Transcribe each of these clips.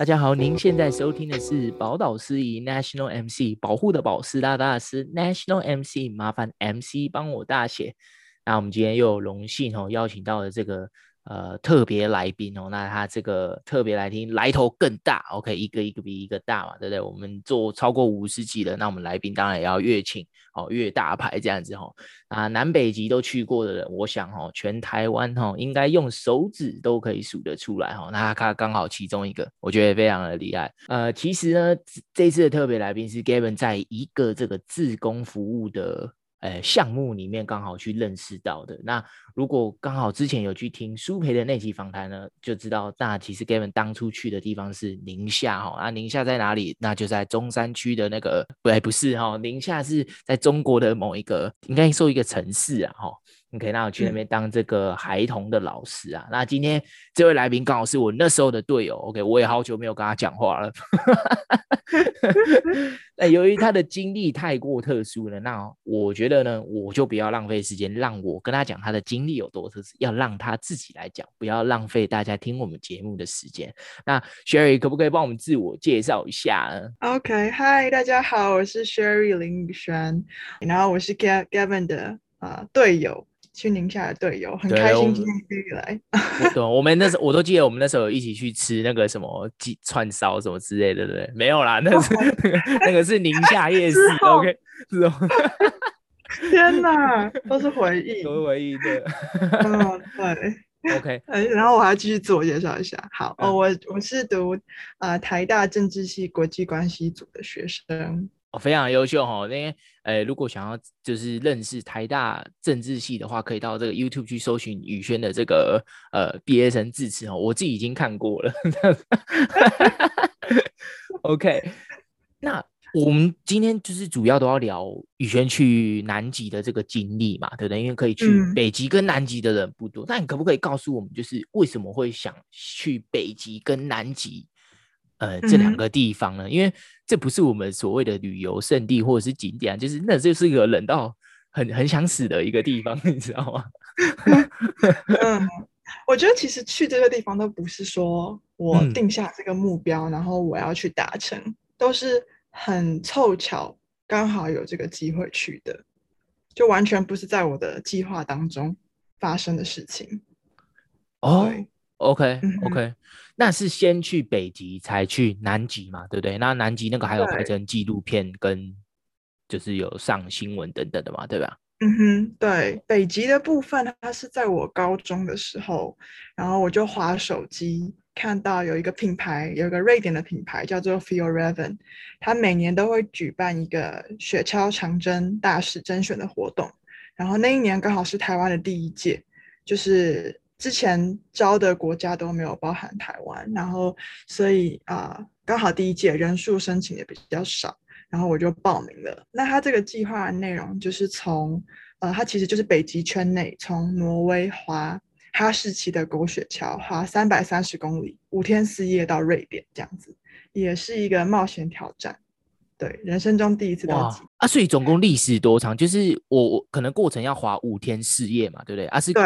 大家好，您现在收听的是宝岛司仪 National MC 保护的宝师大大师 National MC，麻烦 MC 帮我大写。那我们今天又有荣幸哦，邀请到了这个。呃，特别来宾哦，那他这个特别来宾来头更大，OK，一个一个比一个大嘛，对不对？我们做超过五十集了，那我们来宾当然也要越请哦越大牌这样子哈、哦。啊，南北极都去过的人，我想、哦，全台湾、哦、应该用手指都可以数得出来哈、哦。那他刚好其中一个，我觉得非常的厉害。呃，其实呢，这次的特别来宾是 Gavin 在一个这个自工服务的。呃，项目里面刚好去认识到的。那如果刚好之前有去听苏培的那期访谈呢，就知道那其实 Gavin 当初去的地方是宁夏哈。啊，宁夏在哪里？那就在中山区的那个，不，不是哈，宁夏是在中国的某一个，应该说一个城市啊哈。OK，那我去那边当这个孩童的老师啊。嗯、那今天这位来宾刚好是我那时候的队友。OK，我也好久没有跟他讲话了。那由于他的经历太过特殊了，那我觉得呢，我就不要浪费时间，让我跟他讲他的经历有多特殊，要让他自己来讲，不要浪费大家听我们节目的时间。那 Sherry 可不可以帮我们自我介绍一下呢？OK，Hi，大家好，我是 Sherry 林宇轩，然后我是 Gavin 的啊队友。去宁夏的队友很开心今天可以来。对，我们那时候我都记得，我们那时候一起去吃那个什么鸡串烧什么之类的，对不对？没有啦，那是、哦、那个是宁夏 夜市。OK，是哦。天哪，都是回忆，都是回忆的。嗯，对。OK，然后我还要继续自我介绍一下。好，嗯、哦，我我是读啊、呃、台大政治系国际关系组的学生。哦，非常优秀哈！那呃，如果想要就是认识台大政治系的话，可以到这个 YouTube 去搜寻宇轩的这个呃毕业生致辞哦。我自己已经看过了。OK，那我们今天就是主要都要聊宇轩去南极的这个经历嘛，对不对？因为可以去北极跟南极的人不多，那、嗯、你可不可以告诉我们，就是为什么会想去北极跟南极？呃，这两个地方呢，嗯、因为这不是我们所谓的旅游胜地或者是景点，就是那就是一个冷到很很想死的一个地方，你知道吗？嗯，我觉得其实去这个地方都不是说我定下这个目标，嗯、然后我要去达成，都是很凑巧，刚好有这个机会去的，就完全不是在我的计划当中发生的事情。哦。OK OK，那是先去北极才去南极嘛，对不对？那南极那个还有拍成纪录片跟就是有上新闻等等的嘛，对吧？嗯哼，对，北极的部分它是在我高中的时候，然后我就滑手机看到有一个品牌，有一个瑞典的品牌叫做 Fjällräven，它每年都会举办一个雪橇长征大使甄选的活动，然后那一年刚好是台湾的第一届，就是。之前招的国家都没有包含台湾，然后所以啊，呃，刚好第一届人数申请也比较少，然后我就报名了。那他这个计划的内容就是从呃，它其实就是北极圈内，从挪威滑哈士奇的狗雪橇，滑三百三十公里，五天四夜到瑞典这样子，也是一个冒险挑战。对，人生中第一次到极啊！所以总共历时多长？就是我我可能过程要滑五天四夜嘛，对不对？啊，是狗。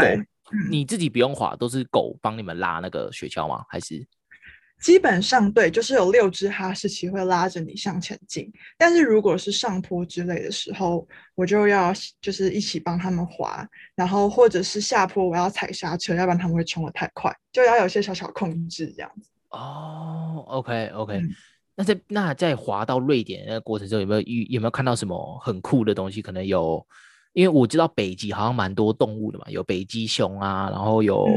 你自己不用滑，都是狗帮你们拉那个雪橇吗？还是基本上对，就是有六只哈士奇会拉着你向前进。但是如果是上坡之类的时候，我就要就是一起帮他们滑，然后或者是下坡我要踩刹车，要不然他们会冲得太快，就要有些小小控制这样子。哦，OK OK，嗯，那在那在滑到瑞典那个过程中，有没有遇有没有看到什么很酷的东西？可能有。因为我知道北极好像蛮多动物的嘛，有北极熊啊，然后有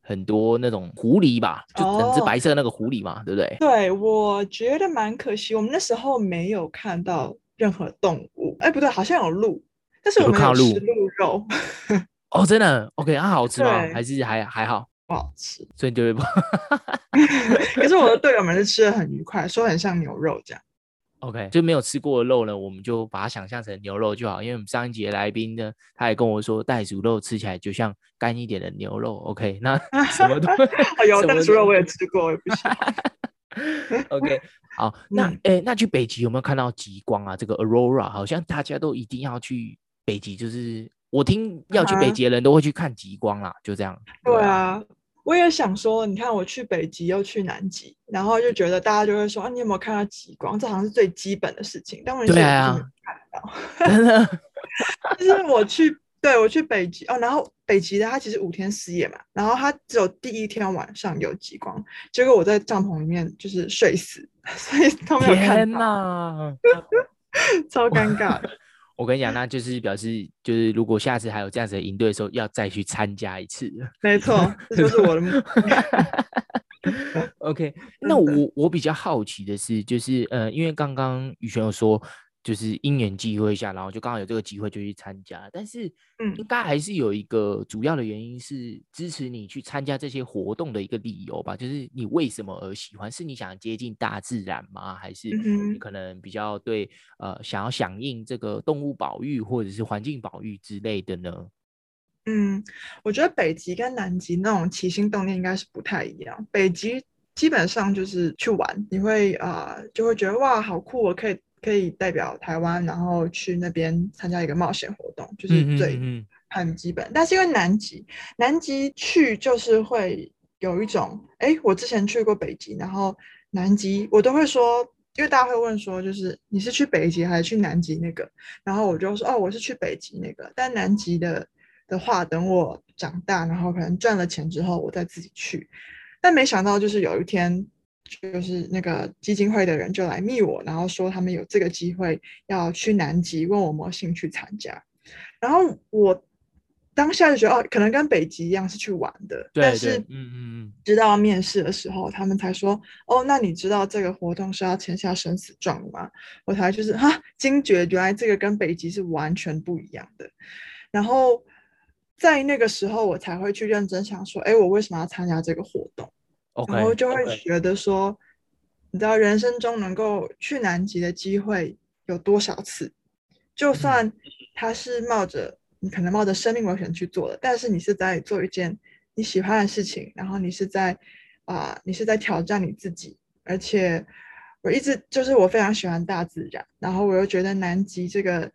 很多那种狐狸吧，嗯、就整只白色那个狐狸嘛，哦、对不对？对，我觉得蛮可惜，我们那时候没有看到任何动物。哎，不对，好像有鹿，但是我们有吃鹿肉。哦，真的？OK，它好吃吗？还是还还好？不好吃，所以就会不。可是我的队友们是吃的很愉快，说很像牛肉这样。OK，就没有吃过的肉呢，我们就把它想象成牛肉就好。因为我们上一集的来宾呢，他也跟我说，袋鼠肉吃起来就像干一点的牛肉。OK，那 什么都有袋鼠肉我也吃过，我也不行。OK，好，那哎、欸，那去北极有没有看到极光啊？这个 Aurora 好像大家都一定要去北极，就是我听要去北极的人都会去看极光啦，就这样。对啊。我也想说，你看我去北极又去南极，然后就觉得大家就会说啊，你有没有看到极光？这好像是最基本的事情。但我对啊，看到，就是我去，对我去北极哦，然后北极的它其实五天四夜嘛，然后它只有第一天晚上有极光，结果我在帐篷里面就是睡死，所以都没有看到。天哪，超尴尬。我跟你讲，那就是表示，就是如果下次还有这样子的营队的时候，要再去参加一次。没错，这就是我的目 标。OK，那我我比较好奇的是，就是呃，因为刚刚宇轩有说。就是因缘际会下，然后就刚好有这个机会就去参加，但是嗯，应该还是有一个主要的原因是支持你去参加这些活动的一个理由吧？就是你为什么而喜欢？是你想接近大自然吗？还是你可能比较对呃想要响应这个动物保育或者是环境保育之类的呢？嗯，我觉得北极跟南极那种起心动念应该是不太一样。北极基本上就是去玩，你会啊、呃、就会觉得哇好酷，我可以。可以代表台湾，然后去那边参加一个冒险活动，就是最很基本。嗯嗯嗯，但是因为南极，南极去就是会有一种，哎，我之前去过北极，然后南极我都会说，因为大家会问说，就是你是去北极还是去南极那个？然后我就说，哦，我是去北极那个。但南极的的话，等我长大，然后可能赚了钱之后，我再自己去。但没想到，就是有一天。就是那个基金会的人就来密我，然后说他们有这个机会要去南极，问我有没有兴趣参加。然后我当下就觉得哦，可能跟北极一样是去玩的。对对但是，嗯嗯嗯，直到面试的时候，他们才说哦，那你知道这个活动是要签下生死状吗？我才就是哈惊觉，原来这个跟北极是完全不一样的。然后在那个时候，我才会去认真想说，哎，我为什么要参加这个活动然后就会觉得说.你知道人生中能够去南极的机会有多少次？就算他是冒着你可能冒着生命危险去做的，但是你是在做一件你喜欢的事情，然后你是在啊、呃，你是在挑战你自己。而且我一直就是我非常喜欢大自然，然后我又觉得南极这个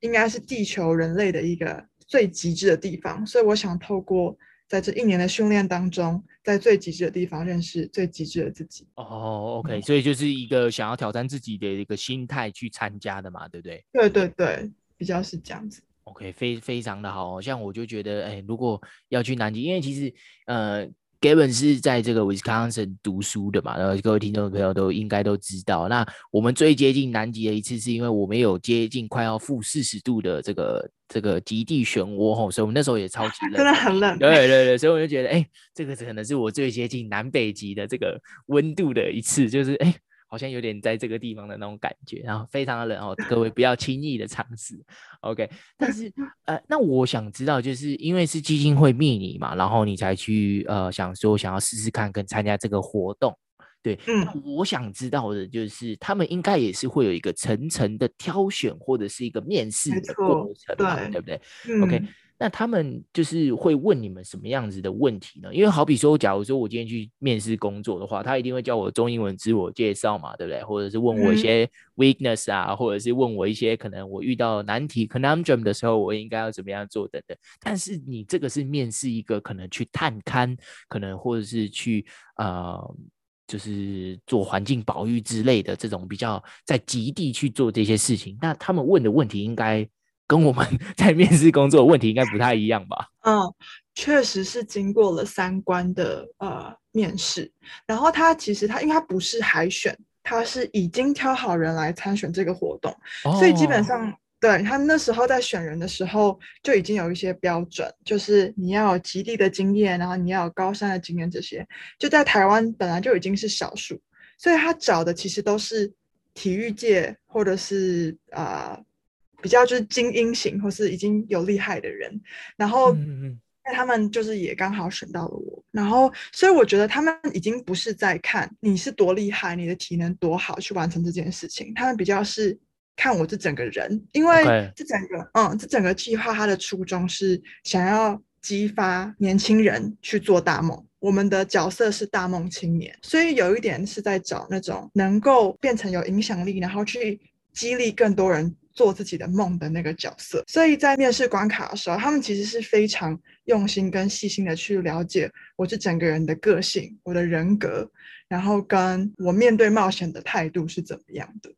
应该是地球人类的一个最极致的地方，所以我想透过。在这一年的训练当中，在最极致的地方认识最极致的自己。哦，OK，所以就是一个想要挑战自己的一个心态去参加的嘛，对不对？对对对，比较是这样子。OK，非非常的好，像我就觉得，哎，如果要去南极，因为其实，呃。Gavin 是在这个 Wisconsin 读书的嘛，然后各位听众朋友都应该都知道。那我们最接近南极的一次，是因为我们有接近快要负四十度的这个这个极地漩涡吼，所以我们那时候也超级冷，真的很冷。对对对，所以我就觉得，哎、欸，这个可能是我最接近南北极的这个温度的一次，就是哎。欸好像有点在这个地方的那种感觉，然后非常的冷哦，各位不要轻易的尝试，OK。但是呃，那我想知道，就是因为是基金会密你嘛，然后你才去呃想说想要试试看跟参加这个活动，对，嗯，我想知道的就是他们应该也是会有一个层层的挑选或者是一个面试的过程嘛，对，对不对，嗯，OK。那他们就是会问你们什么样子的问题呢？因为好比说，假如说我今天去面试工作的话，他一定会叫我中英文自我介绍嘛，对不对？或者是问我一些 weakness 啊，嗯、或者是问我一些可能我遇到难题 conundrum 的时候，我应该要怎么样做等等。但是你这个是面试一个可能去探勘，可能或者是去呃，就是做环境保育之类的这种比较在极地去做这些事情。那他们问的问题应该。跟我们 在面试工作的问题应该不太一样吧？嗯，确实是经过了三关的呃面试，然后他其实他因为他不是海选，他是已经挑好人来参选这个活动，哦、所以基本上对他那时候在选人的时候就已经有一些标准，就是你要有极地的经验，然后你要有高山的经验，这些就在台湾本来就已经是少数，所以他找的其实都是体育界或者是啊。呃比较就是精英型，或是已经有厉害的人，然后那他们就是也刚好选到了我，然后所以我觉得他们已经不是在看你是多厉害，你的体能多好去完成这件事情，他们比较是看我这整个人，因为这整个.嗯，这整个计划它的初衷是想要激发年轻人去做大梦，我们的角色是大梦青年，所以有一点是在找那种能够变成有影响力，然后去激励更多人。做自己的梦的那个角色。所以在面试关卡的时候，他们其实是非常用心跟细心的去了解我这整个人的个性、我的人格，然后跟我面对冒险的态度是怎么样的。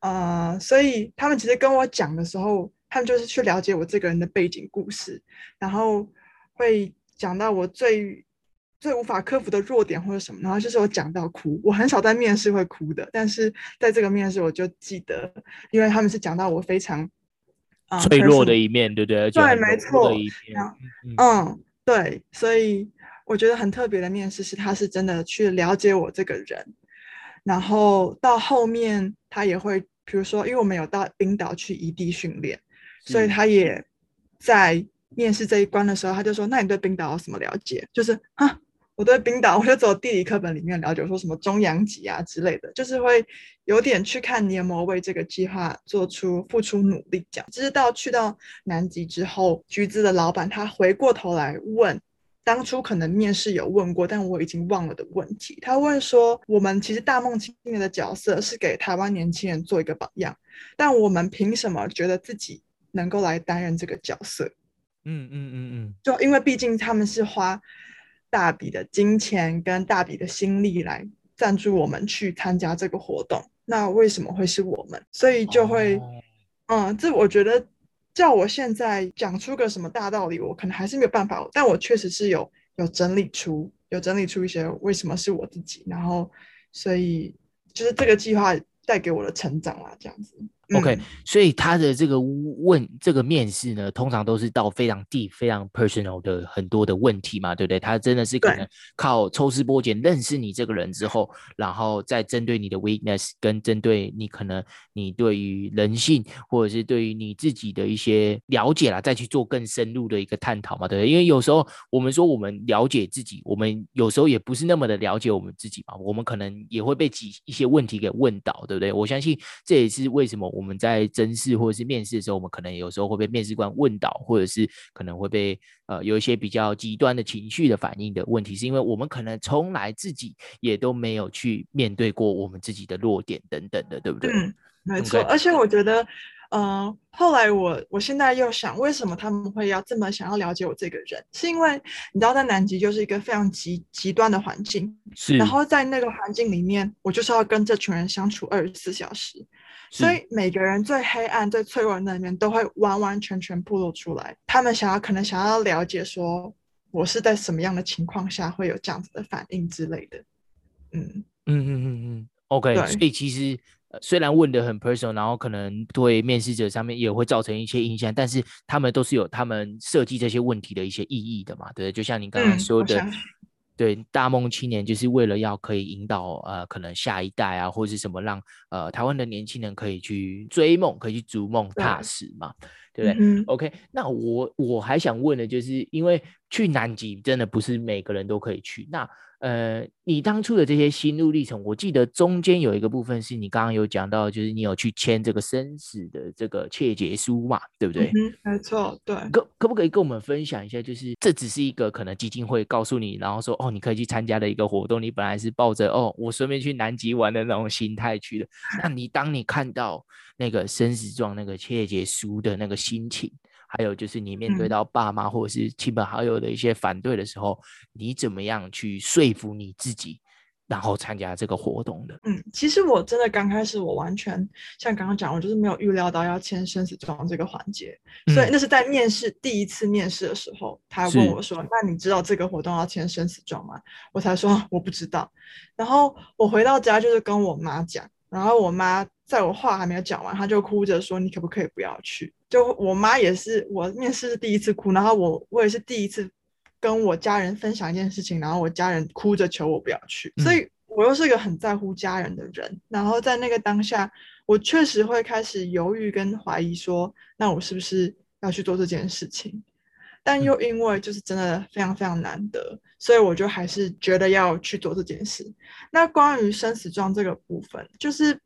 呃，所以他们其实跟我讲的时候，他们就是去了解我这个人的背景故事，然后会讲到我最最无法克服的弱点或者什么，然后就是我讲到哭。我很少在面试会哭的，但是在这个面试我就记得，因为他们是讲到我非常、呃、脆弱的一面，对不对？对，没错。嗯，对，所以我觉得很特别的面试是，他是真的去了解我这个人，然后到后面他也会。比如说，因为我们有到冰岛去异地训练，所以他也在面试这一关的时候，他就说：“那你对冰岛有什么了解？”就是啊，我对冰岛，我就走地理课本里面了解，说什么中央脊啊之类的，就是会有点去看你有没有为这个计划做出付出努力这样。直到去到南极之后，橘子的老板他回过头来问。当初可能面试有问过，但我已经忘了的问题。他问说：“我们其实大梦青年的角色是给台湾年轻人做一个榜样，但我们凭什么觉得自己能够来担任这个角色？”嗯嗯嗯嗯，就因为毕竟他们是花大笔的金钱跟大笔的心力来赞助我们去参加这个活动，那为什么会是我们？所以就会，哦、嗯，这我觉得。叫我现在讲出个什么大道理，我可能还是没有办法。但我确实是有有整理出，有整理出一些为什么是我自己，然后所以就是这个计划带给我的成长啦，这样子。OK，所以他的这个问这个面试呢，通常都是到非常 deep、非常 personal 的很多的问题嘛，对不对？他真的是可能靠抽丝剥茧认识你这个人之后，然后再针对你的 weakness 跟针对你可能你对于人性或者是对于你自己的一些了解啦，再去做更深入的一个探讨嘛，对不对？因为有时候我们说我们了解自己，我们有时候也不是那么的了解我们自己嘛，我们可能也会被几一些问题给问倒，对不对？我相信这也是为什么我。我们在甄试或者是面试的时候，我们可能有时候会被面试官问倒，或者是可能会被呃有一些比较极端的情绪的反应的问题，是因为我们可能从来自己也都没有去面对过我们自己的弱点等等的，对不对？嗯，没错。而且我觉得，嗯、呃，后来我我现在又想，为什么他们会要这么想要了解我这个人？是因为你知道，在南极就是一个非常极极端的环境，是。然后在那个环境里面，我就是要跟这群人相处二十四小时。所以每个人最黑暗、最脆弱的那一面都会完完全全暴露出来。他们想要，可能想要了解说，我是在什么样的情况下会有这样子的反应之类的。嗯嗯嗯嗯嗯，OK。所以其实虽然问的很 personal，然后可能对面试者上面也会造成一些影响，但是他们都是有他们设计这些问题的一些意义的嘛，对，就像你刚刚说的。嗯对，大梦青年就是为了要可以引导呃，可能下一代啊，或者是什么让呃台湾的年轻人可以去追梦，可以去逐梦踏实嘛，对，对不对？嗯，OK，那我我还想问的就是，因为去南极真的不是每个人都可以去，那。呃，你当初的这些心路历程，我记得中间有一个部分是你刚刚有讲到，就是你有去签这个生死的这个切结书嘛，对不对？嗯，没错，对。可可不可以跟我们分享一下，就是这只是一个可能基金会告诉你，然后说哦，你可以去参加的一个活动，你本来是抱着哦，我顺便去南极玩的那种心态去的。那你当你看到那个生死状那个切结书的那个心情。还有就是你面对到爸妈或者是亲朋好友的一些反对的时候，嗯、你怎么样去说服你自己，然后参加这个活动的？嗯，其实我真的刚开始我完全像刚刚讲，我就是没有预料到要签生死状这个环节，嗯、所以那是在面试第一次面试的时候，他问我说：“那你知道这个活动要签生死状吗？”我才说我不知道。然后我回到家就是跟我妈讲，然后我妈在我话还没有讲完，她就哭着说：“你可不可以不要去？”就我妈也是，我面试是第一次哭，然后我我也是第一次跟我家人分享一件事情，然后我家人哭着求我不要去，嗯、所以我又是一个很在乎家人的人，然后在那个当下，我确实会开始犹豫跟怀疑说，说那我是不是要去做这件事情？但又因为就是真的非常非常难得，所以我就还是觉得要去做这件事。那关于生死状这个部分，就是。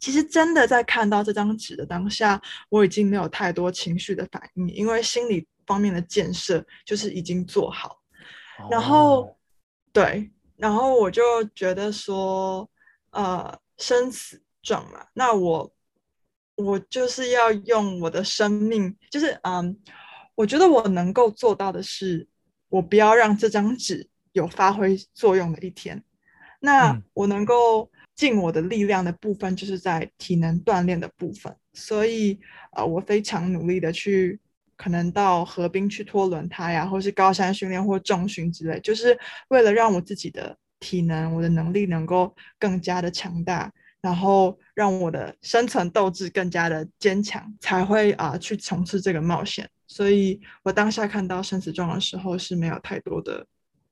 其实真的在看到这张纸的当下，我已经没有太多情绪的反应，因为心理方面的建设就是已经做好。Oh. 然后，对，然后我就觉得说，呃，生死状嘛，那我我就是要用我的生命，就是嗯，我觉得我能够做到的是，我不要让这张纸有发挥作用的一天。那我能够尽我的力量的部分，就是在体能锻炼的部分。所以，呃，我非常努力的去，可能到河滨去拖轮胎啊，或是高山训练或重训之类，就是为了让我自己的体能、我的能力能够更加的强大，然后让我的生存斗志更加的坚强，才会啊、呃、去从事这个冒险。所以我当下看到生死状的时候是没有太多的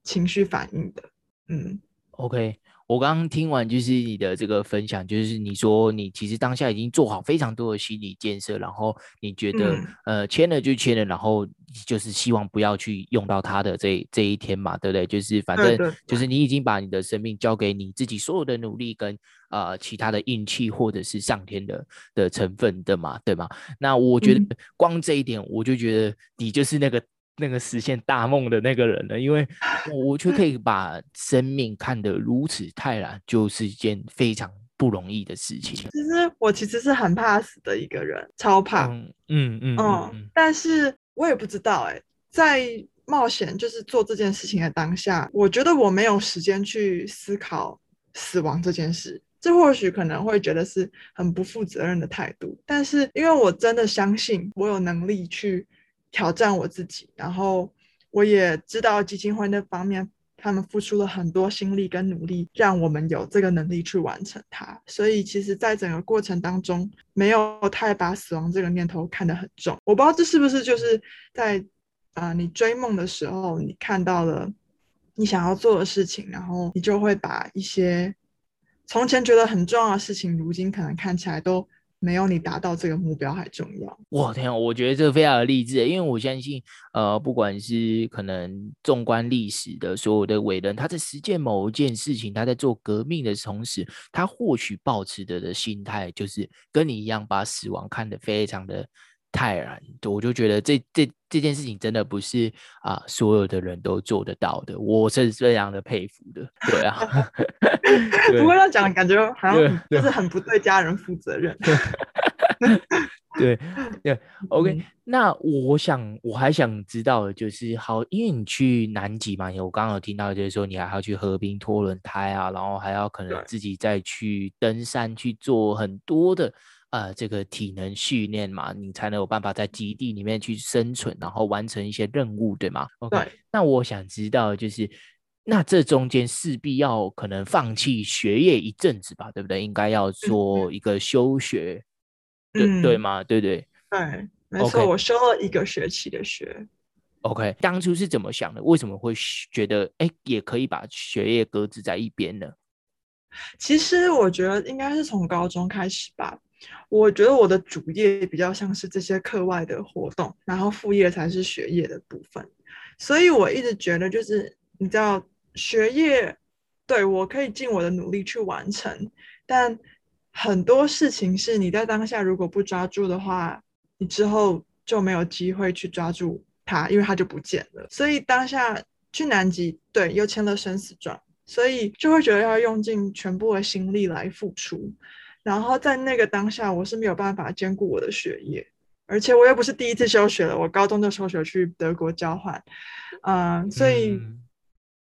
情绪反应的，嗯。OK，我刚刚听完就是你的这个分享，就是你说你其实当下已经做好非常多的心理建设，然后你觉得、嗯、呃签了就签了，然后就是希望不要去用到它的这这一天嘛，对不对？就是反正就是你已经把你的生命交给你自己所有的努力跟呃其他的运气或者是上天的的成分的嘛，对吗？那我觉得光这一点，我就觉得你就是那个。那个实现大梦的那个人了，因为我却可以把生命看得如此泰然，就是一件非常不容易的事情。其实我其实是很怕死的一个人，超怕。嗯嗯嗯，嗯，嗯，但是我也不知道哎、欸，在冒险就是做这件事情的当下，我觉得我没有时间去思考死亡这件事。这或许可能会觉得是很不负责任的态度，但是因为我真的相信我有能力去。挑战我自己，然后我也知道基金会那方面，他们付出了很多心力跟努力，让我们有这个能力去完成它。所以，其实，在整个过程当中，没有太把死亡这个念头看得很重。我不知道这是不是就是在啊、你追梦的时候，你看到了你想要做的事情，然后你就会把一些从前觉得很重要的事情，如今可能看起来都。没有你达到这个目标还重要。我天，我觉得这非常的励志，因为我相信，呃，不管是可能纵观历史的所有的伟人，他在实践某一件事情，他在做革命的同时，他或许抱持的的心态就是跟你一样，把死亡看得非常的泰然。我就觉得这这这件事情真的不是啊，所有的人都做得到的，我是非常的佩服的。对啊。不过要讲，感觉好像就是很不对家人负责任。对对，OK、嗯。那我想我还想知道的就是，好，因为你去南极嘛，我刚刚有听到就是说，你还要去河边拖轮胎啊，然后还要可能自己再去登山去做很多的呃这个体能训练嘛，你才能有办法在基地里面去生存，然后完成一些任务，对吗？OK。那我想知道就是。那这中间势必要可能放弃学业一阵子吧，对不对？应该要做一个休学，嗯、对对吗？对对对，没错.我休了一个学期的学。OK，当初是怎么想的？为什么会觉得哎，也可以把学业搁置在一边呢？其实我觉得应该是从高中开始吧。我觉得我的主业比较像是这些课外的活动，然后副业才是学业的部分。所以我一直觉得，就是你知道。学业，对，我可以尽我的努力去完成，但很多事情是你在当下如果不抓住的话，你之后就没有机会去抓住它，因为它就不见了。所以当下去南极，对，又签了生死状，所以就会觉得要用尽全部的心力来付出。然后在那个当下，我是没有办法兼顾我的学业，而且我又不是第一次休学了，我高中就休学去德国交换，嗯、呃，所以。嗯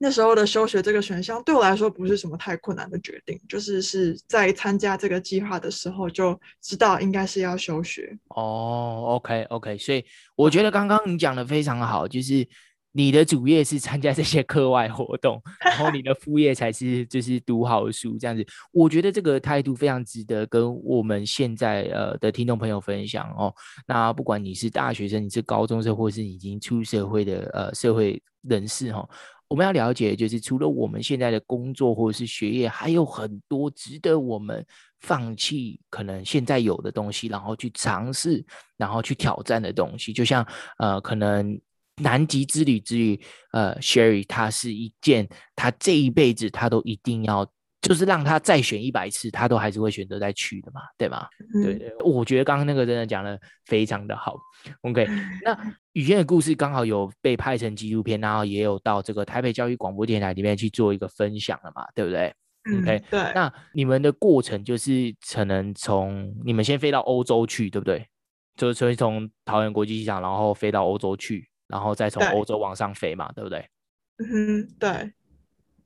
那时候的休学这个选项对我来说不是什么太困难的决定，就是是在参加这个计划的时候就知道应该是要休学。哦，OK OK，所以我觉得刚刚你讲的非常好，就是你的主业是参加这些课外活动，然后你的副业才是就是读好书这样子。我觉得这个态度非常值得跟我们现在呃的听众朋友分享哦。那不管你是大学生，你是高中生，或是已经出社会的呃社会人士哦。我们要了解，就是除了我们现在的工作或者是学业，还有很多值得我们放弃可能现在有的东西，然后去尝试，然后去挑战的东西。就像呃，可能南极之旅之旅，呃，Sherry，它是一件他这一辈子他都一定要。就是让他再选一百次，他都还是会选择再去的嘛，对吗？嗯、对对，我觉得刚刚那个真的讲的非常的好。OK，那雨燕的故事刚好有被拍成纪录片，然后也有到这个台北教育广播电台里面去做一个分享了嘛，对不对？OK，嗯、对。那你们的过程就是可能从你们先飞到欧洲去，对不对？就是所以从桃园国际机场，然后飞到欧洲去，然后再从欧洲往上飞嘛，对，对不对？嗯哼，对。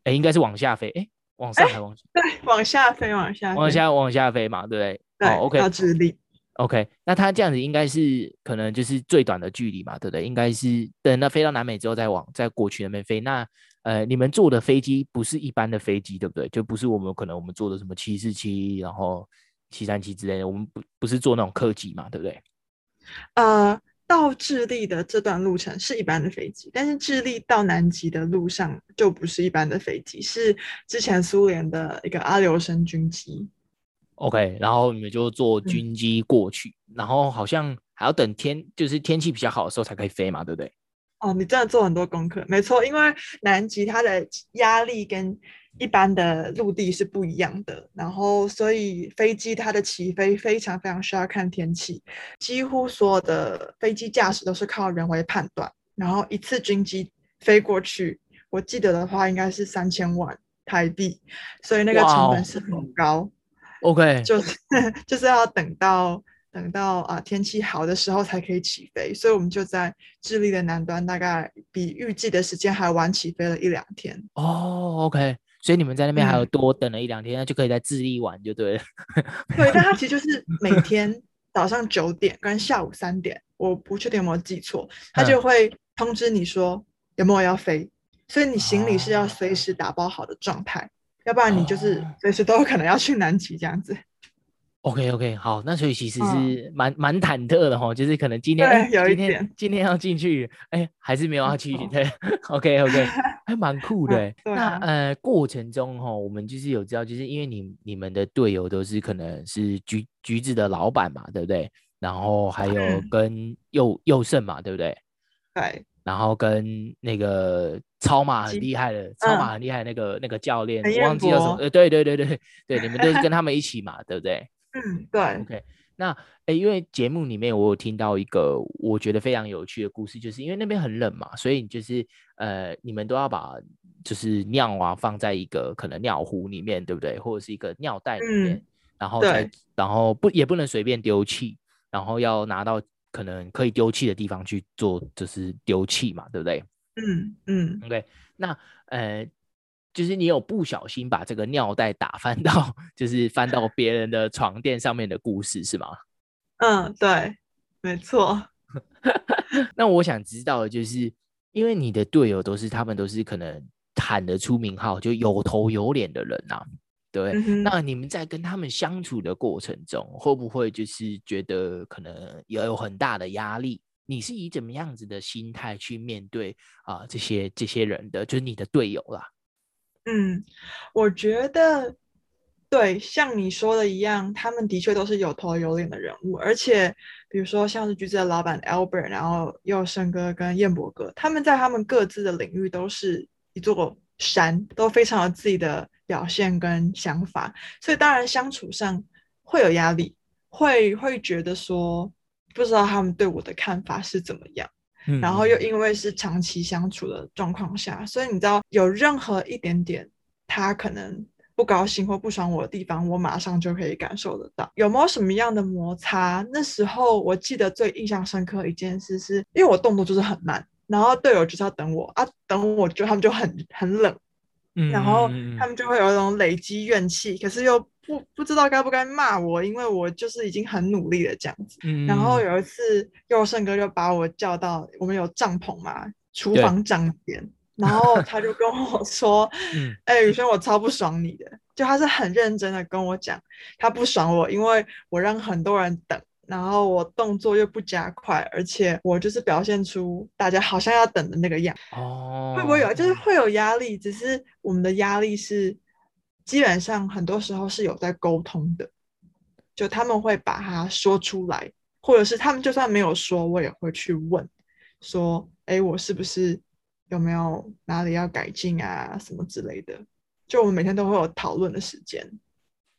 哎，应该是往下飞，哎，往上还往下？对，往下飞，往下飞，往下往下飞嘛，对不对？对哦，OK。到智利。OK，那它这样子应该是可能就是最短的距离嘛，对不对？应该是等它飞到南美之后再往再过去那边飞。那呃，你们坐的飞机不是一般的飞机，对不对？就不是我们可能我们坐的什么七四七，然后七三七之类的，我们不不是坐那种客机嘛，对不对？呃，到智利的这段路程是一般的飞机，但是智利到南极的路上就不是一般的飞机，是之前苏联的一个阿留申军机。OK，然后你们就坐军机过去，嗯，然后好像还要等天，就是天气比较好的时候才可以飞嘛，对不对？哦，你真的做很多功课，没错，因为南极它的压力跟一般的陆地是不一样的，然后所以飞机它的起飞非常非常需要看天气，几乎所有的飞机驾驶都是靠人为判断，然后一次军机飞过去，我记得的话应该是三千万台币，所以那个成本是很高。Wow. OK，就是就是要等到等到啊天气好的时候才可以起飞，所以我们就在智利的南端，大概比预计的时间还晚起飞了一两天。哦，OK，所以你们在那边还有多等了一两天，那、嗯、就可以在智利玩就对了。对，但他其实就是每天早上九点跟下午三点，我不确定有没有记错，他就会通知你说有没有要飞，所以你行李是要随时打包好的状态。哦要不然你就是随时都有可能要去南极这样子。Oh. OK OK，好，那所以其实是蛮蛮忐忑的哈，就是可能今天对有一点今天今天要进去，哎，还是没有要去。对，OK OK，还蛮酷的。啊、那呃过程中哈，我们就是有知道，就是因为你你们的队友都是可能是橘橘子的老板嘛，对不对？然后还有跟佑佑胜嘛，对不对？对。然后跟那个超马很厉害的，嗯、超马很厉害的那个那个教练，我忘记叫什么，呃，对对对对对，你们都是跟他们一起嘛，对不对？嗯，对。OK，那诶，因为节目里面我有听到一个我觉得非常有趣的故事，就是因为那边很冷嘛，所以就是呃，你们都要把就是尿啊放在一个可能尿壶里面，对不对？或者是一个尿袋里面，嗯、然后再然后不也不能随便丢弃，然后要拿到。可能可以丢弃的地方去做，就是丢弃嘛，对不对？嗯嗯，OK。那呃，就是你有不小心把这个尿袋打翻到，就是翻到别人的床垫上面的故事是吗？嗯，对，没错。那我想知道的就是，因为你的队友都是他们都是可能喊得出名号，就有头有脸的人呐、啊。对，嗯、那你们在跟他们相处的过程中，会不会就是觉得可能也有很大的压力？你是以怎么样子的心态去面对啊、呃、这些这些人的，就是你的队友啦？嗯，我觉得对，像你说的一样，他们的确都是有头有脸的人物，而且比如说像是橘子的老板 Albert，然后佑生哥跟彦博哥，他们在他们各自的领域都是一座山，都非常有自己的。表现跟想法，所以当然相处上会有压力，会会觉得说不知道他们对我的看法是怎么样，嗯，然后又因为是长期相处的状况下，所以你知道有任何一点点他可能不高兴或不爽我的地方，我马上就可以感受得到。有没有什么样的摩擦？那时候我记得最印象深刻一件事是，因为我动作就是很慢，然后队友就是要等我啊，等我就他们就很很冷。然后他们就会有一种累积怨气，可是又不不知道该不该骂我，因为我就是已经很努力了这样子。嗯、然后有一次，佑胜哥就把我叫到我们有帐篷嘛，厨房帐间，然后他就跟我说：“哎、欸，宇轩，我超不爽你的。”就他是很认真的跟我讲，他不爽我，因为我让很多人等。然后我动作又不加快，而且我就是表现出大家好像要等的那个样。哦，会不会有？就是会有压力，只是我们的压力是基本上很多时候是有在沟通的，就他们会把它说出来，或者是他们就算没有说，我也会去问，说：“哎，我是不是有没有哪里要改进啊？什么之类的。”就我们每天都会有讨论的时间。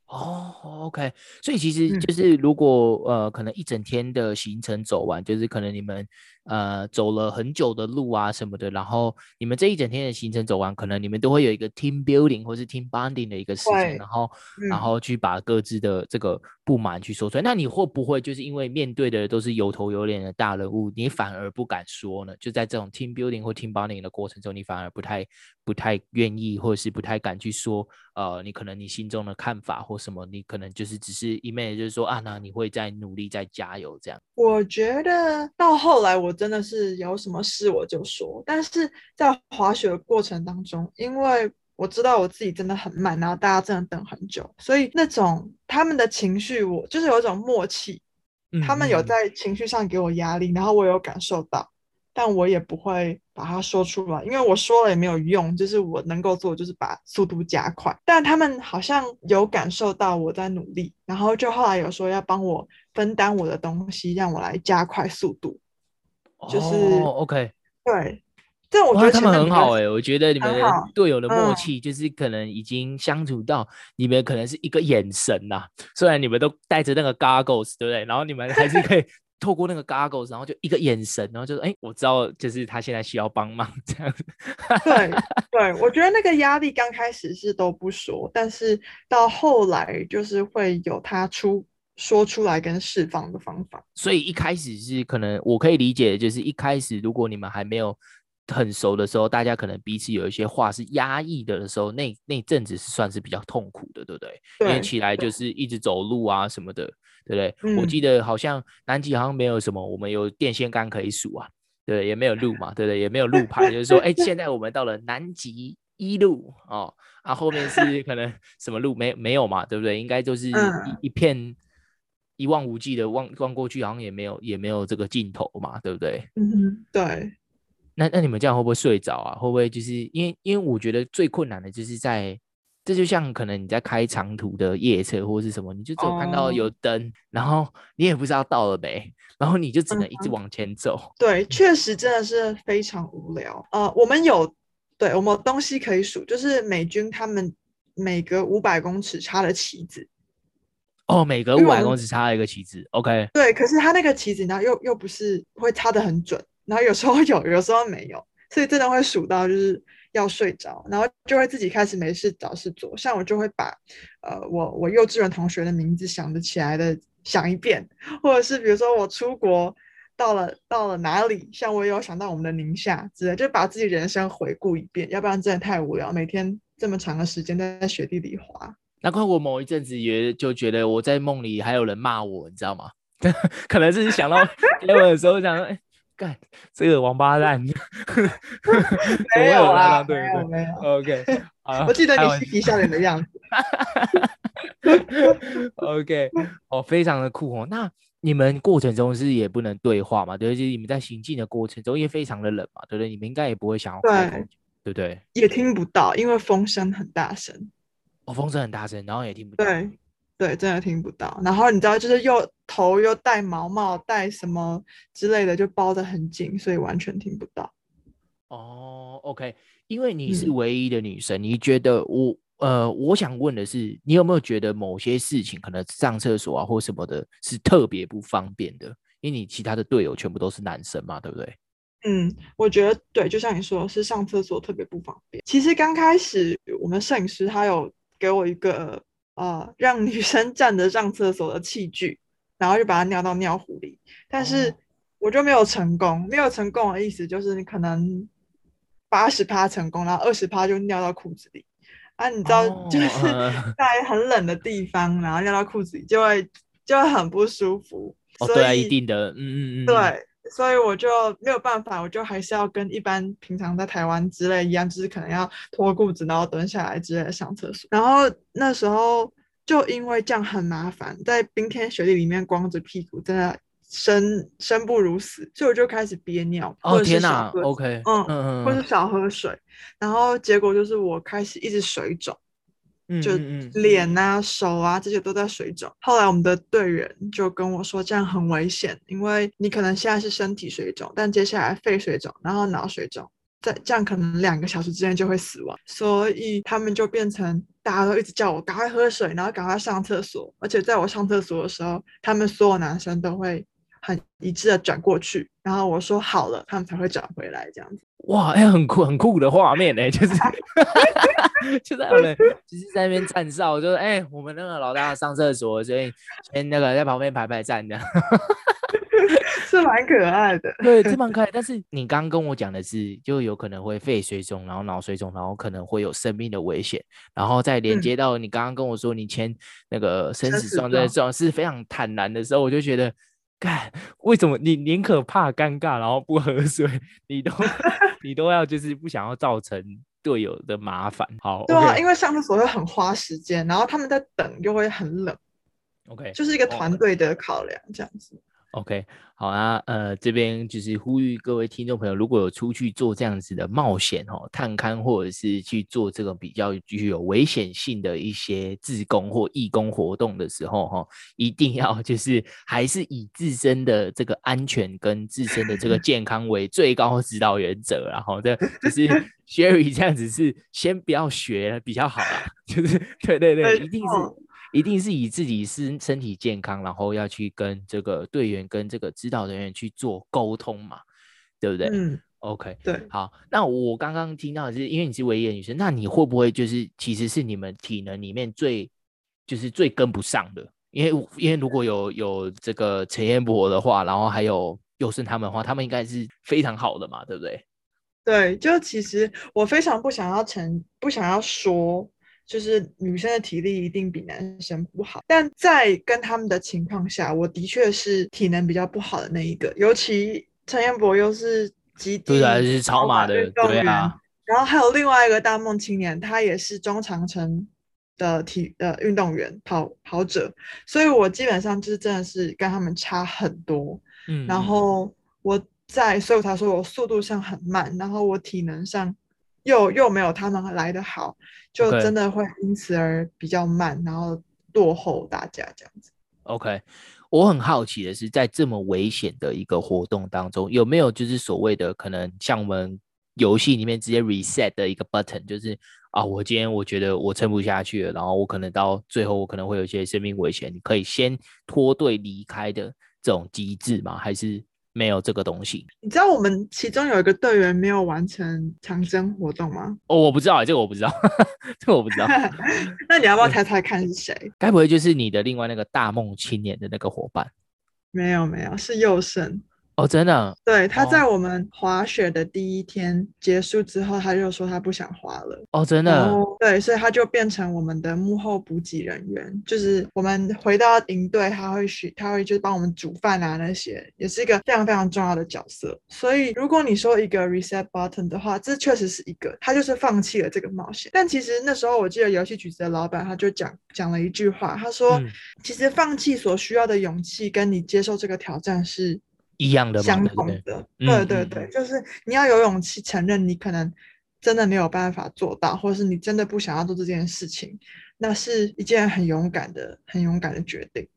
哦、oh，OK，所以其实就是如果、嗯、呃，可能一整天的行程走完，就是可能你们呃走了很久的路啊什么的，然后你们这一整天的行程走完，可能你们都会有一个 team building 或是 team bonding 的一个时间，然后、嗯、然后去把各自的这个不满去说出来。那你会不会就是因为面对的都是有头有脸的大人物，你反而不敢说呢？就在这种 team building 或 team bonding 的过程中，你反而不太不太愿意，或者是不太敢去说，呃，你可能你心中的看法或什么，你可能就是只是一面就是说啊，那你会在努力在加油这样。我觉得到后来我。真的是有什么事我就说，但是在滑雪的过程当中，因为我知道我自己真的很慢，然后大家真的等很久，所以那种他们的情绪，我就是有一种默契，他们有在情绪上给我压力，然后我有感受到。但我也不会把它说出来，因为我说了也没有用。就是我能够做，就是把速度加快。但他们好像有感受到我在努力，然后就后来有说要帮我分担我的东西，让我来加快速度。就是、oh, OK，对，这我觉得他们很好哎、欸。我觉得你们队友的默契，就是可能已经相处到你们可能是一个眼神呐、啊。虽然你们都带着那个 goggles，对不对？然后你们还是可以。透过那个 goggles，然后就一个眼神，然后就说：“哎，我知道，就是他现在需要帮忙这样子。”对对，我觉得那个压力刚开始是都不说，但是到后来就是会有他出说出来跟释放的方法。所以一开始是可能我可以理解，就是一开始如果你们还没有很熟的时候，大家可能彼此有一些话是压抑的的时候，那那阵子是算是比较痛苦的，对不对？对，因为起来就是一直走路啊什么的。对不对？嗯、我记得好像南极好像没有什么，我们有电线杆可以数啊，对，也没有路嘛，对不对？也没有路牌，就是说，哎，现在我们到了南极一路哦，啊，后面是可能什么路没没有嘛，对不对？应该就是一、嗯、一片一望无际的望望过去，好像也没有也没有这个尽头嘛，对不对？嗯，对。那那你们这样会不会睡着啊？会不会就是因为因为我觉得最困难的就是在。这就像可能你在开长途的夜车或是什么，你就只有看到有灯，oh. 然后你也不知道到了没，然后你就只能一直往前走。Uh. 对，确实真的是非常无聊。呃，我们有，对，我们有东西可以数，就是美军他们每隔五百公尺插的旗子。哦，每隔五百公尺插一个旗子。OK。对，可是他那个旗子，然后又又不是会插得很准，然后有时候有，有时候没有，所以真的会数到就是。要睡着，然后就会自己开始没事找事做。像我就会把，呃，我我幼稚园同学的名字想得起来的想一遍，或者是比如说我出国到了到了哪里，像我有想到我们的宁夏之类，就把自己人生回顾一遍，要不然真的太无聊，每天这么长的时间在雪地里滑。难怪我某一阵子也就觉得我在梦里还有人骂我，你知道吗？可能是想到 给我的时候想说，哎。干这个王八蛋！没有啊，对对对，没有。OK，我记得你嬉皮笑脸的样子。OK，哦，非常的酷哦。那你们过程中是也不能对话嘛？对，就是你们在行进的过程中也非常的冷嘛？对不对？你们应该也不会想要开口，对不对？也听不到，因为风声很大声。哦，风声很大声，然后也听不到。对。对，真的听不到。然后你知道，就是又头又戴毛帽，戴什么之类的，就包得很紧，所以完全听不到。哦，OK，因为你是唯一的女生，嗯、你觉得我呃，我想问的是，你有没有觉得某些事情可能上厕所啊或什么的，是特别不方便的？因为你其他的队友全部都是男生嘛，对不对？嗯，我觉得对，就像你说，是上厕所特别不方便。其实刚开始我们摄影师他有给我一个。呃，让女生 站着上厕所的器具，然后就把它尿到尿壶里，但是我就没有成功。哦。没有成功的意思就是你可能八十趴成功，然后二十趴就尿到裤子里啊。你知道，哦，就是 在很冷的地方，然后尿到裤子里就会就会很不舒服。哦，对啊，一定的，嗯嗯嗯，对。所以我就没有办法，我就还是要跟一般平常在台湾之类一样，就是可能要脱裤子，然后蹲下来之类的上厕所。然后那时候就因为这样很麻烦，在冰天雪地里面光着屁股，真的生生不如死，所以我就开始憋尿。哦天哪，OK，嗯嗯嗯，或是少喝水，然后结果就是我开始一直水肿。就脸啊、手啊这些都在水肿。后来我们的队员就跟我说，这样很危险，因为你可能现在是身体水肿，但接下来肺水肿，然后脑水肿，在这样可能两个小时之内就会死亡。所以他们就变成大家都一直叫我赶快喝水，然后赶快上厕所。而且在我上厕所的时候，他们所有男生都会很一致的转过去，然后我说好了，他们才会转回来这样子。哇，哎、欸，很酷很酷的画面哎，就是 就在我们就是在那边站哨，就是哎、欸，我们那个老大上厕所，所以先那个在旁边排排站这样。是蛮可爱的，对，是蛮可爱。但是你刚刚跟我讲的是，就有可能会肺水肿，然后脑水肿，然后可能会有生命的危险，然后再连接到你刚刚跟我说你签那个生死状的时候是非常坦然的时候，我就觉得，干，为什么你宁可怕尴尬，然后不喝水，你都 你都要就是不想要造成队友的麻烦？好，对啊，okay 因为上厕所会很花时间，然后他们在等又会很冷，OK，就是一个团队的考量这样子。OK，好啊，呃，这边就是呼吁各位听众朋友，如果有出去做这样子的冒险哦，探勘或者是去做这个比较具有危险性的一些自工或义工活动的时候，哈，一定要就是还是以自身的这个安全跟自身的这个 健康为最高指导原则，然后这就是 Sherry 这样子是先不要学比较好啦，就是对对对，一定是。一定是以自己身身体健康，然后要去跟这个队员、跟这个指导人员去做沟通嘛，对不对？嗯，OK，对，好。那我刚刚听到的是，因为你是唯一的女生，那你会不会就是其实是你们体能里面最就是最跟不上的？因为因为如果有有这个陈彦博的话，然后还有佑胜他们的话，他们应该是非常好的嘛，对不对？对，就其实我非常不想要成，不想要说。就是女生的体力一定比男生不好，但在跟他们的情况下，我的确是体能比较不好的那一个。尤其陈彦博又是极地对啊，是超马的运动员，对啊。然后还有另外一个大梦青年，他也是中长程的体的运动员跑跑者，所以我基本上就是真的是跟他们差很多。嗯，然后我在，所以我才说我速度上很慢，然后我体能上。又又没有他们来的好，就真的会因此而比较慢.然后落后大家这样子。OK，我很好奇的是，在这么危险的一个活动当中，有没有就是所谓的可能像我们游戏里面直接 reset 的一个 button，就是啊，我今天我觉得我撑不下去了，然后我可能到最后我可能会有一些生命危险，你可以先脱队离开的这种机制吗？还是？没有这个东西，你知道我们其中有一个队员没有完成长征活动吗？哦，我不知道，这个我不知道，这个我不知道。那你要不要猜猜看是谁？该不会就是你的另外那个大梦青年的那个伙伴？没有，没有，是佑胜。哦，真的？对，他在我们滑雪的第一天结束之后，他就说他不想滑了。哦，真的？对，所以他就变成我们的幕后补给人员，就是我们回到营队，他会去，他会就帮我们煮饭啊，那些也是一个非常非常重要的角色。所以如果你说一个 reset button 的话，这确实是一个，他就是放弃了这个冒险。但其实那时候我记得游戏局子的老板他就讲讲了一句话，他说，嗯、其实放弃所需要的勇气，跟你接受这个挑战是。一样的，相同的，对对对，就是你要有勇气承认你可能真的没有办法做到，或者是你真的不想要做这件事情，那是一件很勇敢的、很勇敢的决定。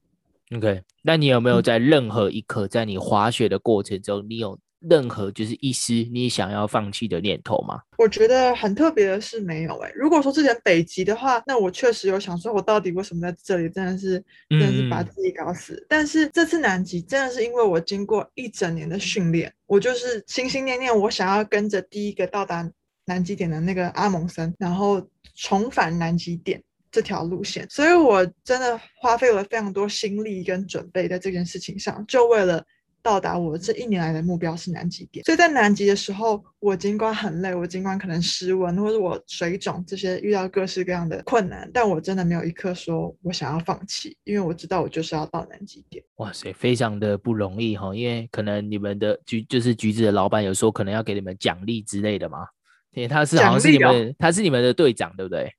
OK，那你有没有在任何一刻，在你滑雪的过程中，你有？任何就是一丝你想要放弃的念头吗？我觉得很特别的是没有诶、欸。如果说之前北极的话，那我确实有想说，我到底为什么在这里？真的是真的是把自己搞死。嗯、但是这次南极真的是因为我经过一整年的训练，我就是心心念念我想要跟着第一个到达南极点的那个阿蒙森，然后重返南极点这条路线，所以我真的花费了非常多心力跟准备在这件事情上，就为了。到达我这一年来的目标是南极点，所以在南极的时候，我尽管很累，我尽管可能失温或者我水肿这些遇到各式各样的困难，但我真的没有一刻说我想要放弃，因为我知道我就是要到南极点。哇塞，非常的不容易哈，因为可能你们的橘就是橘子的老板有时候可能要给你们奖励之类的嘛，因为他是好像是你们，哦、他是你们的队长，对不对？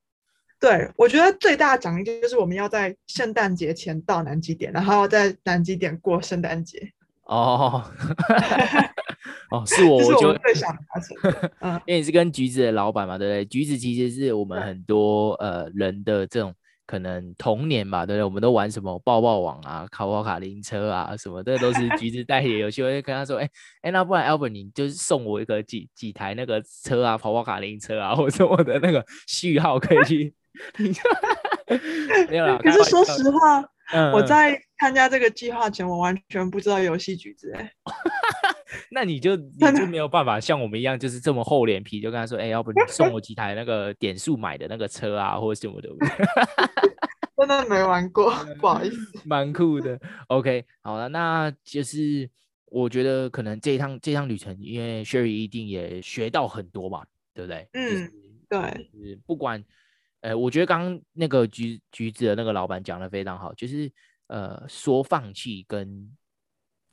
对，我觉得最大的奖励就是我们要在圣诞节前到南极点，然后在南极点过圣诞节。哦，哦，是我，我就最想达成。嗯，因为你是跟橘子的老板嘛，对不对？橘子其实是我们很多呃人的这种可能童年吧，对不对？我们都玩什么抱抱网啊、跑跑卡丁车啊什么的，都是橘子代理的游戏。我就跟他说，哎哎，那不然 Albert 你就是送我一个几几台那个车啊，跑跑卡丁车啊，或者我的那个序号可以去。没有啦，可是说实话。嗯、我在参加这个计划前，我完全不知道游戏橘子、欸。哎，那你就你就没有办法像我们一样，就是这么厚脸皮，就跟他说：“哎、欸，要不你送我几台那个点数买的那个车啊，或者什么的。”真的没玩过，不好意思。蛮酷的。OK，好了，那就是我觉得可能这一趟这趟旅程，因为 Sherry 一定也学到很多嘛，对不对？嗯，就是、对。就是、不管。呃，我觉得刚刚那个橘橘子的那个老板讲的非常好，就是呃，说放弃跟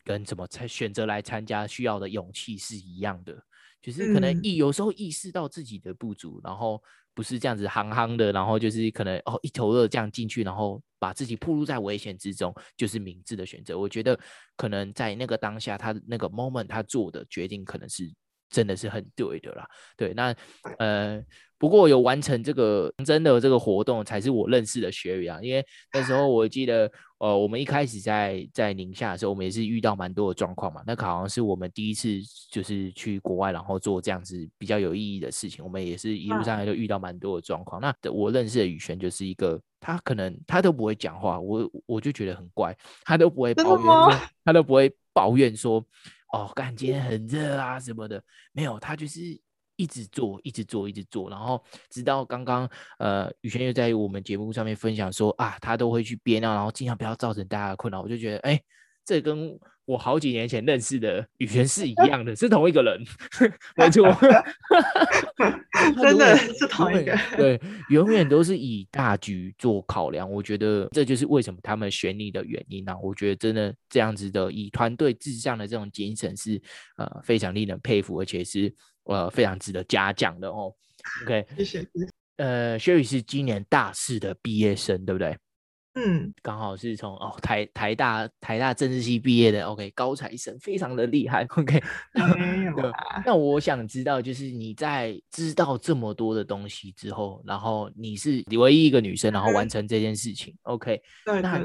跟怎么才选择来参加需要的勇气是一样的，就是可能意有时候意识到自己的不足，然后不是这样子憨憨的，然后就是可能哦一头热这样进去，然后把自己暴露在危险之中，就是明智的选择。我觉得可能在那个当下，他那个 moment 他做的决定可能是真的是很对的啦。对，那呃。不过有完成这个真的这个活动，才是我认识的 Sherry 啊。因为那时候我记得，呃，我们一开始在在宁夏的时候，我们也是遇到蛮多的状况嘛。那好像是我们第一次就是去国外，然后做这样子比较有意义的事情。我们也是一路上来就遇到蛮多的状况。那我认识的宇璇就是一个，他可能他都不会讲话，我我就觉得很怪，他都不会抱怨说，他都不会抱怨说，哦，感觉很热啊什么的，没有，他就是。一直做，一直做，一直做，然后直到刚刚，呃，宇轩又在我们节目上面分享说啊，他都会去憋尿，然后尽量不要造成大家的困扰。我就觉得，哎，这跟我好几年前认识的语言是一样的，是同一个人，没错，真的是同一个，对，永远都是以大局做考量。我觉得这就是为什么他们选你的原因啊。我觉得真的这样子的以团队至上的这种精神是呃非常令人佩服，而且是。呃，非常值得嘉奖的哦。OK，谢谢。呃，Sherry 是今年大四的毕业生，对不对？嗯，刚好是从哦台台大台大政治系毕业的。OK，高材生，非常的厉害。OK，没有啊。那我想知道，就是你在知道这么多的东西之后，然后你是唯一一个女生，然后完成这件事情。嗯、OK，对，那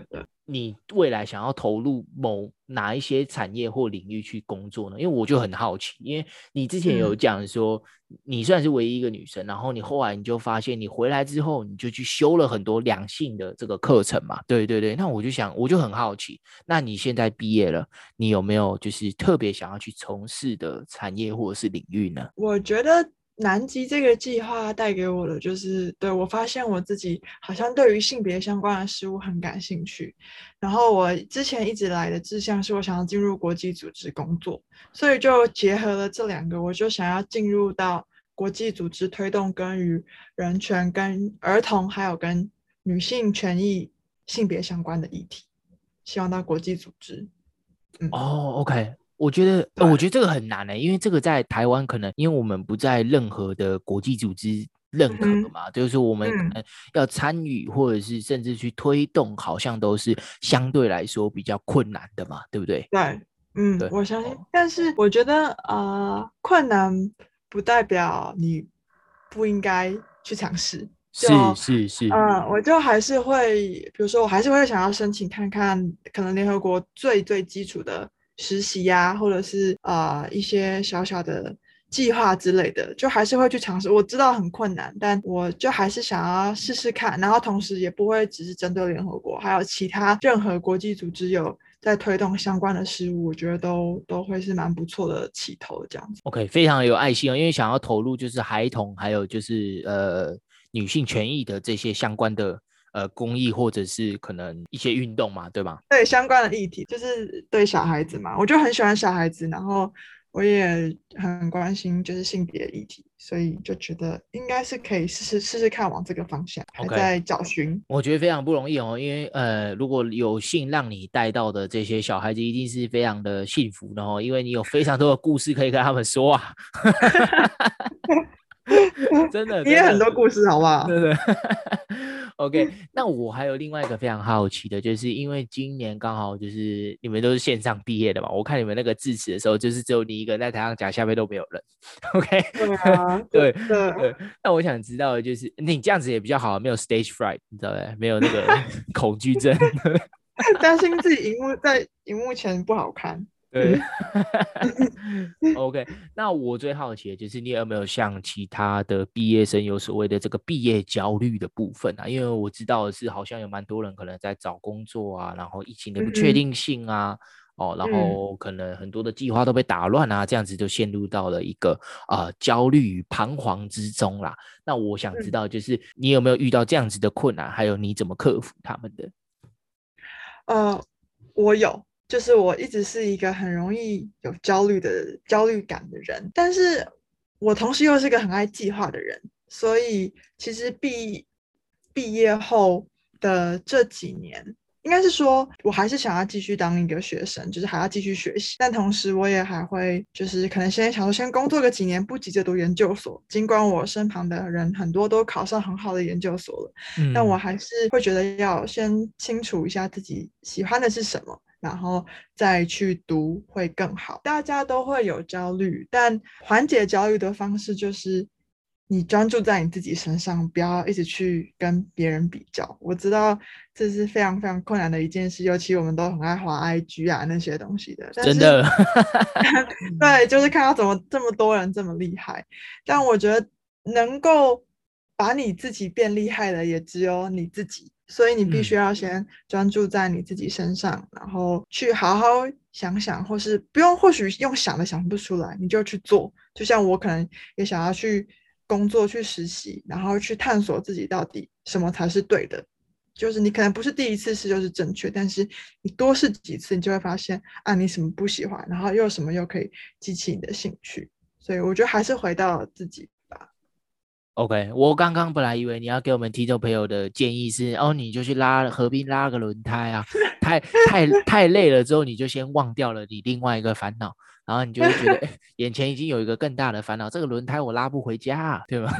你未来想要投入某哪一些产业或领域去工作呢？因为我就很好奇，因为你之前有讲说，你虽然是唯一一个女生，然后你后来你就发现，你回来之后你就去修了很多两性的这个课程嘛。对对对，那我就想，我就很好奇，那你现在毕业了，你有没有就是特别想要去从事的产业或者是领域呢？我觉得。南极这个计划带给我的就是，对，我发现我自己好像对于性别相关的事物很感兴趣。然后我之前一直来的志向是我想要进入国际组织工作，所以就结合了这两个，我就想要进入到国际组织推动跟与人权、跟儿童还有跟女性权益、性别相关的议题，希望到国际组织。嗯，哦，OK。我觉得，呃，我觉得这个很难呢，因为这个在台湾可能，因为我们不在任何的国际组织认可嘛，嗯、就是说我们可能要参与，或者是甚至去推动，好像都是相对来说比较困难的嘛，对不对？对，嗯，我相信。但是我觉得，呃，困难不代表你不应该去尝试。是是是。嗯，我就还是会，比如说，我还是会想要申请看看，可能联合国最最基础的。实习呀、或者是啊、呃、一些小小的计划之类的，就还是会去尝试。我知道很困难，但我就还是想要试试看。然后同时也不会只是针对联合国，还有其他任何国际组织有在推动相关的事物，我觉得都都会是蛮不错的起头这样子。OK，非常有爱心哦，因为想要投入就是孩童，还有就是呃女性权益的这些相关的。呃，公益或者是可能一些运动嘛，对吧？对，相关的议题就是对小孩子嘛，我就很喜欢小孩子，然后我也很关心就是性别议题，所以就觉得应该是可以试试试试看往这个方向.还在找寻。我觉得非常不容易哦，因为呃，如果有幸让你带到的这些小孩子，一定是非常的幸福的哦，因为你有非常多的故事可以跟他们说啊。真的，你也很多故事，好不好？对对。OK，那我还有另外一个非常好奇的，就是因为今年刚好就是你们都是线上毕业的嘛，我看你们那个致辞的时候，就是只有你一个人在台上讲，下面都没有人。OK，对啊，对。那我想知道的就是，你这样子也比较好，没有 stage fright，你知道吗？没有那个 恐惧症，担心自己荧幕在荧幕前不好看。对，OK。那我最好奇的就是你有没有像其他的毕业生有所谓的这个毕业焦虑的部分啊？因为我知道的是，好像有蛮多人可能在找工作啊，然后疫情的不确定性啊。嗯哦，然后可能很多的计划都被打乱啊，嗯、这样子就陷入到了一个呃焦虑与彷徨之中啦。那我想知道，就是你有没有遇到这样子的困难，还有你怎么克服他们的？呃，我有，就是我一直是一个很容易有焦虑的焦虑感的人，但是我同时又是一个很爱计划的人，所以其实毕毕业后的这几年。应该是说，我还是想要继续当一个学生，就是还要继续学习。但同时，我也还会，就是可能先想说，先工作个几年，不急着读研究所。尽管我身旁的人很多都考上很好的研究所了，嗯，但我还是会觉得要先清楚一下自己喜欢的是什么，然后再去读会更好。大家都会有焦虑，但缓解焦虑的方式就是。你专注在你自己身上，不要一直去跟别人比较。我知道这是非常非常困难的一件事，尤其我们都很爱滑 IG 啊那些东西的。真的，对，就是看到怎么这么多人这么厉害。但我觉得能够把你自己变厉害的也只有你自己，所以你必须要先专注在你自己身上，嗯、然后去好好想想，或是不用，或许用想的想不出来，你就去做。就像我可能也想要去。工作去实习，然后去探索自己到底什么才是对的。就是你可能不是第一次试就是正确，但是你多试几次，你就会发现啊，你什么不喜欢，然后又什么又可以激起你的兴趣。所以我觉得还是回到自己吧。OK，我刚刚本来以为你要给我们听众朋友的建议是，哦，你就去拉合并拉个轮胎啊，太太太累了之后，你就先忘掉了你另外一个烦恼。然后你就会觉得，哎，眼前已经有一个更大的烦恼，这个轮胎我拉不回家啊，对吧？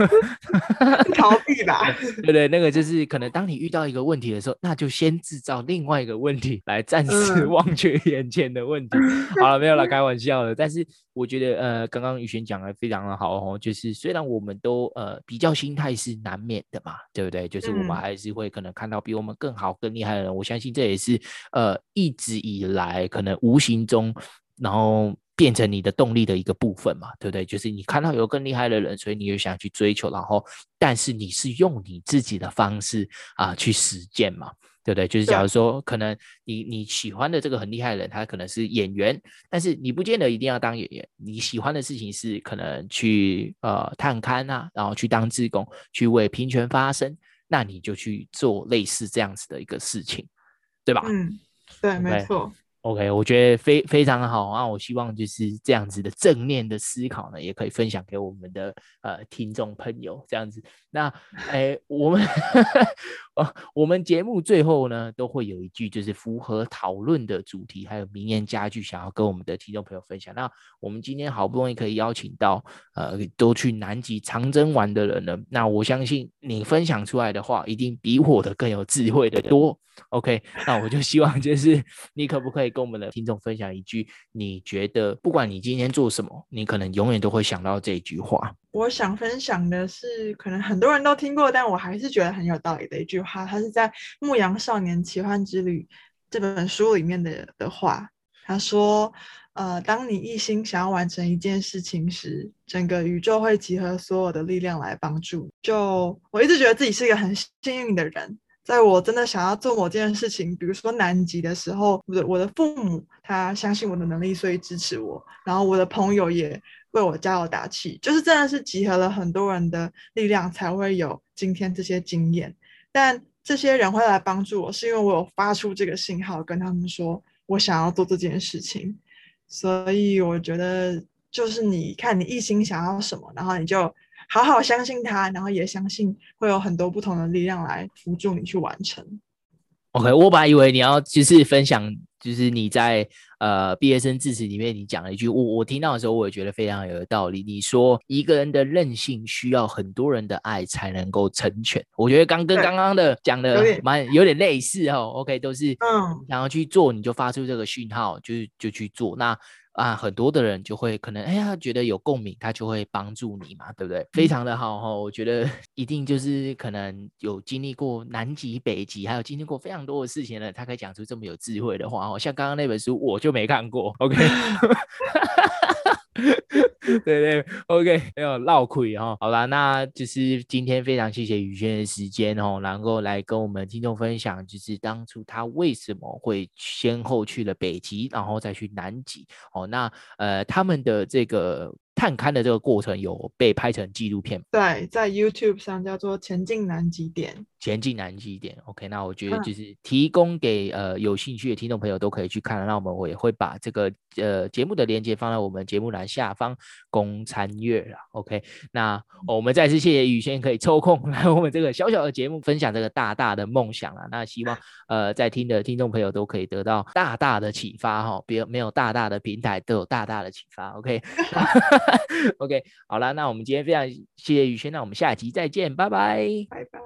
逃避吧，对不对？那个就是可能当你遇到一个问题的时候，那就先制造另外一个问题来暂时忘却眼前的问题。嗯、好了，没有了，开玩笑的。但是我觉得，呃，刚刚宇轩讲的非常的好哦，就是虽然我们都呃比较心态是难免的嘛，对不对？就是我们还是会可能看到比我们更好、更厉害的人。我相信这也是呃一直以来可能无形中。然后变成你的动力的一个部分嘛，对不对？就是你看到有更厉害的人，所以你又想去追求。然后，但是你是用你自己的方式啊去实践嘛，对不对？就是假如说，可能你你喜欢的这个很厉害的人，他可能是演员，但是你不见得一定要当演员。你喜欢的事情是可能去呃探勘啊，然后去当志工，去为平权发声，那你就去做类似这样子的一个事情，对吧？嗯，对，没错。OK，我觉得非非常好啊！我希望就是这样子的正念的思考呢，也可以分享给我们的呃听众朋友这样子。那哎，我们我们节目最后呢，都会有一句就是符合讨论的主题，还有名言佳句，想要跟我们的听众朋友分享。那我们今天好不容易可以邀请到呃都去南极长征玩的人呢，那我相信你分享出来的话，一定比我的更有智慧的多。OK，那我就希望就是你可不可以跟我们的听众分享一句，你觉得不管你今天做什么，你可能永远都会想到这一句话。我想分享的是，可能很多人都听过，但我还是觉得很有道理的一句话。它是在《牧羊少年奇幻之旅》这本书里面的的话。他说：“呃，当你一心想要完成一件事情时，整个宇宙会集合所有的力量来帮助。”就我一直觉得自己是一个很幸运的人。在我真的想要做某件事情，比如说南极的时候，我的我的父母他相信我的能力，所以支持我。然后我的朋友也为我加油打气，就是真的是集合了很多人的力量，才会有今天这些经验。但这些人会来帮助我，是因为我有发出这个信号，跟他们说我想要做这件事情。所以我觉得，就是你看你一心想要什么，然后你就。好好相信他，然后也相信会有很多不同的力量来辅助你去完成。OK，我本来以为你要就是分享，就是你在呃毕业生致辞里面你讲了一句，我我听到的时候我也觉得非常有道理。你说一个人的韧性需要很多人的爱才能够成全。我觉得刚跟刚刚的讲的蛮有点类似哦。OK，都是嗯想要去做，你就发出这个讯号，就就去做。那啊，很多的人就会可能哎呀觉得有共鸣，他就会帮助你嘛，对不对？非常的好哈，我觉得 一定就是可能有经历过南极、北极，还有经历过非常多的事情呢，他可以讲出这么有智慧的话哦。像刚刚那本书我就没看过，OK。对对，OK，没有绕亏哈。好啦，那就是今天非常谢谢宇轩的时间哦，能够来跟我们听众分享，就是当初他为什么会先后去了北极，然后再去南极哦。那呃，他们的这个。探勘的这个过程有被拍成纪录片，对，在 YouTube 上叫做《前进南极点》。前进南极点，OK，那我觉得就是提供给、嗯、呃有兴趣的听众朋友都可以去看。那我们我也会把这个呃节目的链接放在我们节目栏下方供参阅了，OK。那、哦、我们再次谢谢宇轩可以抽空 来我们这个小小的节目分享这个大大的梦想啊。那希望 呃在听的听众朋友都可以得到大大的启发哈，别没有大大的平台都有大大的启发，OK。OK，好了，那我们今天非常谢谢宇轩，那我们下集再见，拜拜，拜拜。